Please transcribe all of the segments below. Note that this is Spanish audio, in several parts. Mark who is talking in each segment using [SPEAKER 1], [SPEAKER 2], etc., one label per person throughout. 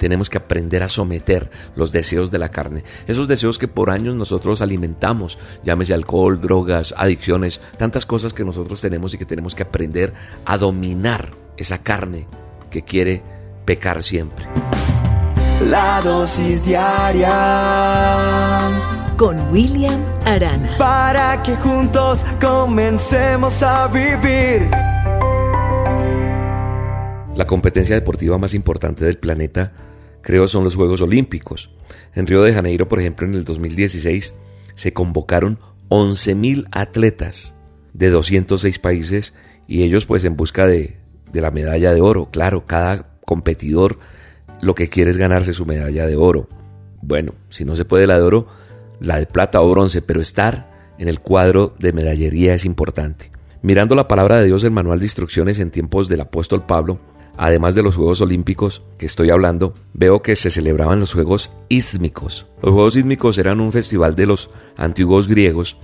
[SPEAKER 1] tenemos que aprender a someter los deseos de la carne. Esos deseos que por años nosotros alimentamos, llámese alcohol, drogas, adicciones, tantas cosas que nosotros tenemos y que tenemos que aprender a dominar esa carne que quiere pecar siempre.
[SPEAKER 2] La dosis diaria
[SPEAKER 3] con William Arana.
[SPEAKER 2] Para que juntos comencemos a vivir.
[SPEAKER 1] La competencia deportiva más importante del planeta creo son los Juegos Olímpicos. En Río de Janeiro, por ejemplo, en el 2016 se convocaron 11.000 atletas de 206 países y ellos pues en busca de, de la medalla de oro. Claro, cada competidor lo que quiere es ganarse su medalla de oro. Bueno, si no se puede la de oro, la de plata o bronce, pero estar en el cuadro de medallería es importante. Mirando la palabra de Dios, el manual de instrucciones en tiempos del apóstol Pablo, además de los Juegos Olímpicos que estoy hablando, veo que se celebraban los Juegos Ísmicos. Los Juegos Ísmicos eran un festival de los antiguos griegos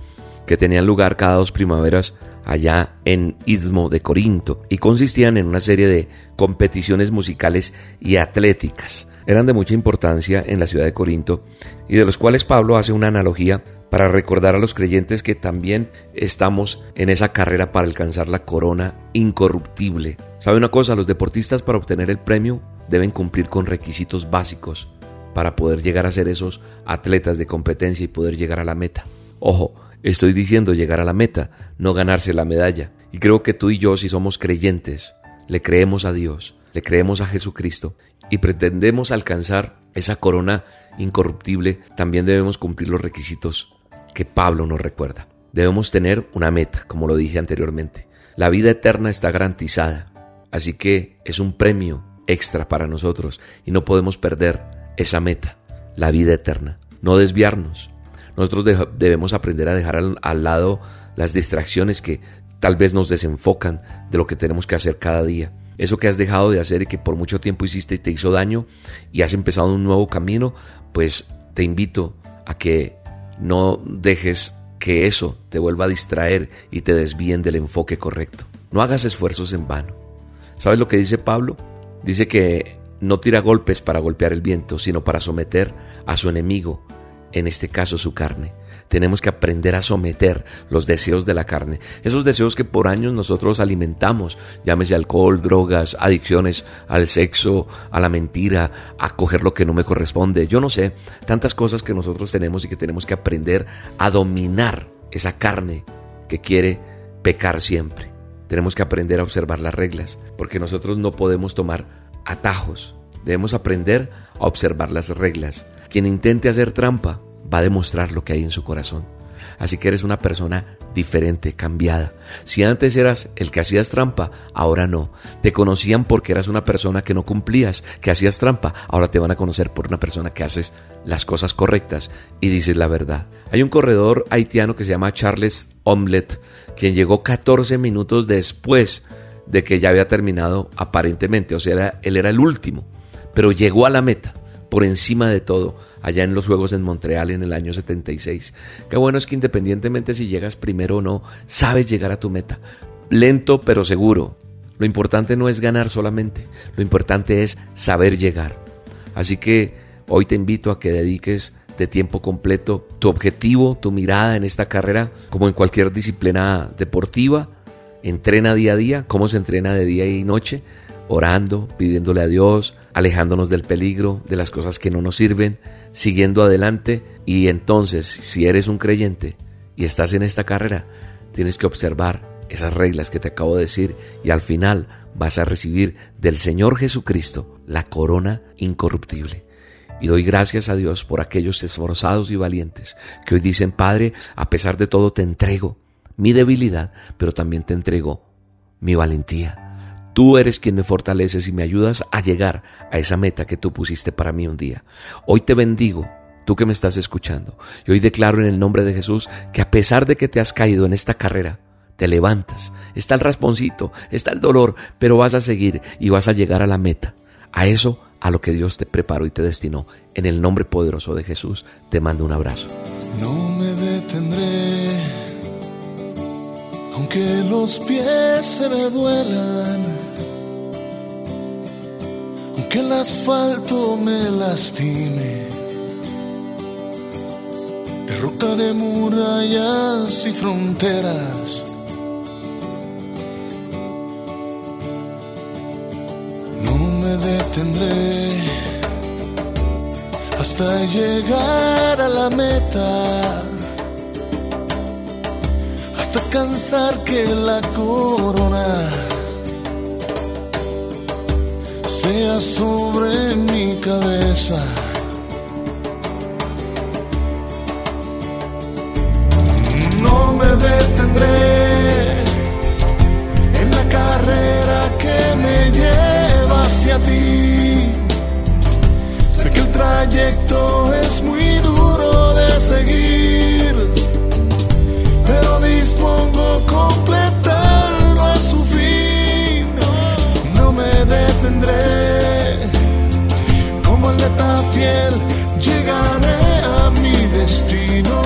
[SPEAKER 1] que tenían lugar cada dos primaveras allá en Istmo de Corinto y consistían en una serie de competiciones musicales y atléticas. Eran de mucha importancia en la ciudad de Corinto y de los cuales Pablo hace una analogía para recordar a los creyentes que también estamos en esa carrera para alcanzar la corona incorruptible. ¿Sabe una cosa? Los deportistas para obtener el premio deben cumplir con requisitos básicos para poder llegar a ser esos atletas de competencia y poder llegar a la meta. Ojo, estoy diciendo llegar a la meta, no ganarse la medalla. Y creo que tú y yo, si somos creyentes, le creemos a Dios, le creemos a Jesucristo y pretendemos alcanzar esa corona incorruptible, también debemos cumplir los requisitos que Pablo nos recuerda. Debemos tener una meta, como lo dije anteriormente. La vida eterna está garantizada, así que es un premio extra para nosotros y no podemos perder esa meta, la vida eterna. No desviarnos. Nosotros debemos aprender a dejar al, al lado las distracciones que tal vez nos desenfocan de lo que tenemos que hacer cada día. Eso que has dejado de hacer y que por mucho tiempo hiciste y te hizo daño y has empezado un nuevo camino, pues te invito a que no dejes que eso te vuelva a distraer y te desvíen del enfoque correcto. No hagas esfuerzos en vano. ¿Sabes lo que dice Pablo? Dice que no tira golpes para golpear el viento, sino para someter a su enemigo, en este caso su carne tenemos que aprender a someter los deseos de la carne. Esos deseos que por años nosotros alimentamos, llámese alcohol, drogas, adicciones al sexo, a la mentira, a coger lo que no me corresponde. Yo no sé, tantas cosas que nosotros tenemos y que tenemos que aprender a dominar esa carne que quiere pecar siempre. Tenemos que aprender a observar las reglas, porque nosotros no podemos tomar atajos. Debemos aprender a observar las reglas. Quien intente hacer trampa va a demostrar lo que hay en su corazón. Así que eres una persona diferente, cambiada. Si antes eras el que hacías trampa, ahora no. Te conocían porque eras una persona que no cumplías, que hacías trampa. Ahora te van a conocer por una persona que haces las cosas correctas y dices la verdad. Hay un corredor haitiano que se llama Charles Omelette, quien llegó 14 minutos después de que ya había terminado aparentemente. O sea, él era el último, pero llegó a la meta por encima de todo allá en los Juegos en Montreal en el año 76. Qué bueno es que independientemente si llegas primero o no, sabes llegar a tu meta. Lento pero seguro. Lo importante no es ganar solamente, lo importante es saber llegar. Así que hoy te invito a que dediques de tiempo completo tu objetivo, tu mirada en esta carrera, como en cualquier disciplina deportiva. Entrena día a día, cómo se entrena de día y noche, orando, pidiéndole a Dios, alejándonos del peligro, de las cosas que no nos sirven, siguiendo adelante y entonces si eres un creyente y estás en esta carrera, tienes que observar esas reglas que te acabo de decir y al final vas a recibir del Señor Jesucristo la corona incorruptible. Y doy gracias a Dios por aquellos esforzados y valientes que hoy dicen, Padre, a pesar de todo te entrego mi debilidad, pero también te entrego mi valentía. Tú eres quien me fortaleces y me ayudas a llegar a esa meta que tú pusiste para mí un día. Hoy te bendigo, tú que me estás escuchando, y hoy declaro en el nombre de Jesús que a pesar de que te has caído en esta carrera, te levantas, está el rasponcito, está el dolor, pero vas a seguir y vas a llegar a la meta, a eso a lo que Dios te preparó y te destinó. En el nombre poderoso de Jesús te mando un abrazo.
[SPEAKER 2] No me detendré, aunque los pies se me duelan
[SPEAKER 4] aunque el asfalto me lastime. Derrocaré murallas y fronteras. No me detendré hasta llegar a la meta. Hasta cansar que la corona sea sobre mi cabeza. No me detendré en la carrera que me lleva hacia ti. Sé que el trayecto fiel, llegaré a mi destino.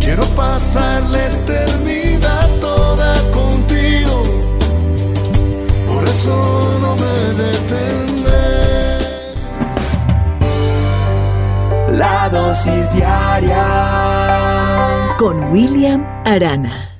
[SPEAKER 4] Quiero pasar la eternidad toda contigo, por eso no me detendré.
[SPEAKER 2] La dosis diaria
[SPEAKER 3] Con William Arana.